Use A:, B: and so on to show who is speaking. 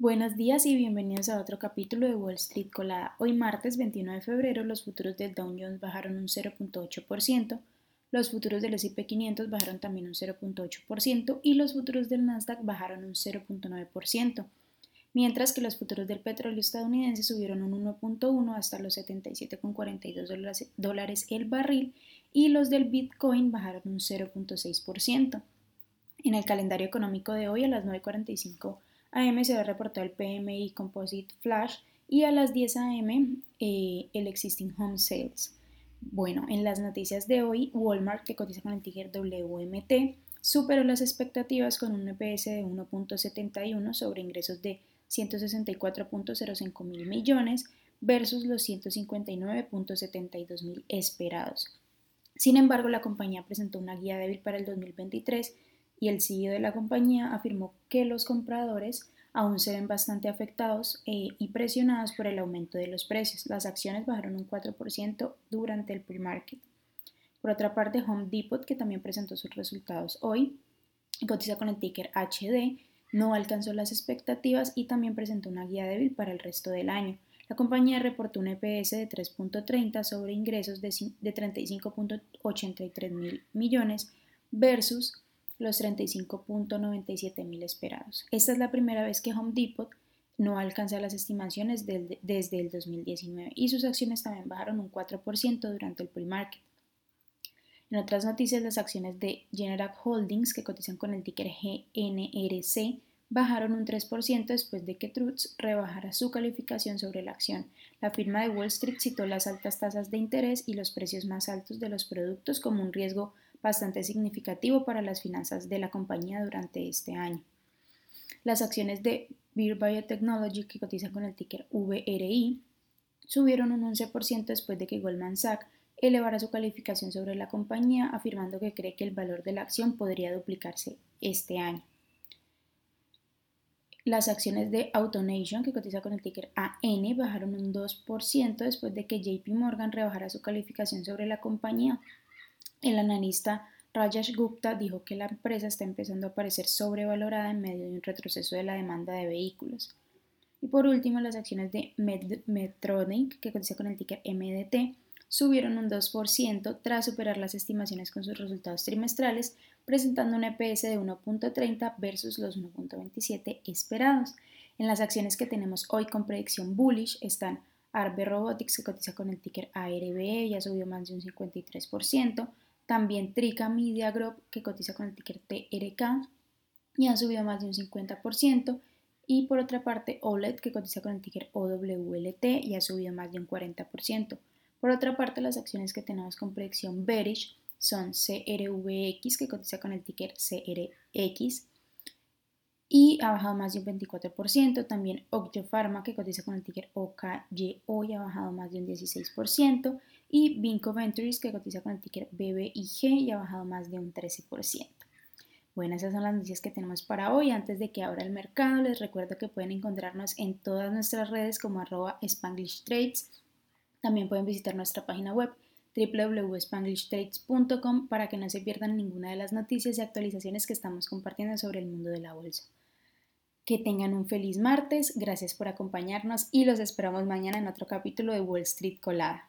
A: Buenos días y bienvenidos a otro capítulo de Wall Street Colada. Hoy martes 21 de febrero los futuros del Dow Jones bajaron un 0.8%, los futuros del S&P 500 bajaron también un 0.8% y los futuros del Nasdaq bajaron un 0.9%, mientras que los futuros del petróleo estadounidense subieron un 1.1 hasta los 77.42 dólares el barril y los del Bitcoin bajaron un 0.6%. En el calendario económico de hoy a las 9.45 AM se reportar el PMI Composite Flash y a las 10 AM eh, el Existing Home Sales. Bueno, en las noticias de hoy, Walmart, que cotiza con el ticker WMT, superó las expectativas con un EPS de 1.71 sobre ingresos de 164.05 mil millones versus los 159.72 mil esperados. Sin embargo, la compañía presentó una guía débil para el 2023 y el CEO de la compañía afirmó que los compradores aún se ven bastante afectados eh, y presionados por el aumento de los precios. Las acciones bajaron un 4% durante el pre-market. Por otra parte, Home Depot, que también presentó sus resultados hoy, cotiza con el ticker HD, no alcanzó las expectativas y también presentó una guía débil para el resto del año. La compañía reportó un EPS de 3.30 sobre ingresos de, de 35.83 mil millones versus los 35.97 mil esperados. Esta es la primera vez que Home Depot no alcanza las estimaciones desde el 2019 y sus acciones también bajaron un 4% durante el pre-market. En otras noticias, las acciones de General Holdings, que cotizan con el ticker GNRC, bajaron un 3% después de que Truth rebajara su calificación sobre la acción. La firma de Wall Street citó las altas tasas de interés y los precios más altos de los productos como un riesgo bastante significativo para las finanzas de la compañía durante este año. Las acciones de Beer Biotechnology, que cotizan con el ticker VRI, subieron un 11% después de que Goldman Sachs elevara su calificación sobre la compañía, afirmando que cree que el valor de la acción podría duplicarse este año. Las acciones de AutoNation, que cotiza con el ticker AN, bajaron un 2% después de que JP Morgan rebajara su calificación sobre la compañía, el analista Rajesh Gupta dijo que la empresa está empezando a parecer sobrevalorada en medio de un retroceso de la demanda de vehículos. Y por último, las acciones de Medtronic, que cotiza con el ticker MDT, subieron un 2% tras superar las estimaciones con sus resultados trimestrales, presentando un EPS de 1.30 versus los 1.27 esperados. En las acciones que tenemos hoy con predicción bullish están Arbe Robotics, que cotiza con el ticker ARBE, ya subió más de un 53%, también Trica Media Group, que cotiza con el ticker TRK, y ha subido más de un 50%. Y por otra parte, OLED, que cotiza con el ticker OWLT, y ha subido más de un 40%. Por otra parte, las acciones que tenemos con predicción bearish son CRVX, que cotiza con el ticker CRX, y ha bajado más de un 24%. También Octio Pharma, que cotiza con el ticker OKYO, y ha bajado más de un 16% y Vinco Ventures que cotiza con el ticker BBIG y ha bajado más de un 13%. Bueno, esas son las noticias que tenemos para hoy. Antes de que abra el mercado, les recuerdo que pueden encontrarnos en todas nuestras redes como arroba Spanglish. También pueden visitar nuestra página web www.spanglishtrades.com para que no se pierdan ninguna de las noticias y actualizaciones que estamos compartiendo sobre el mundo de la bolsa. Que tengan un feliz martes, gracias por acompañarnos y los esperamos mañana en otro capítulo de Wall Street Colada.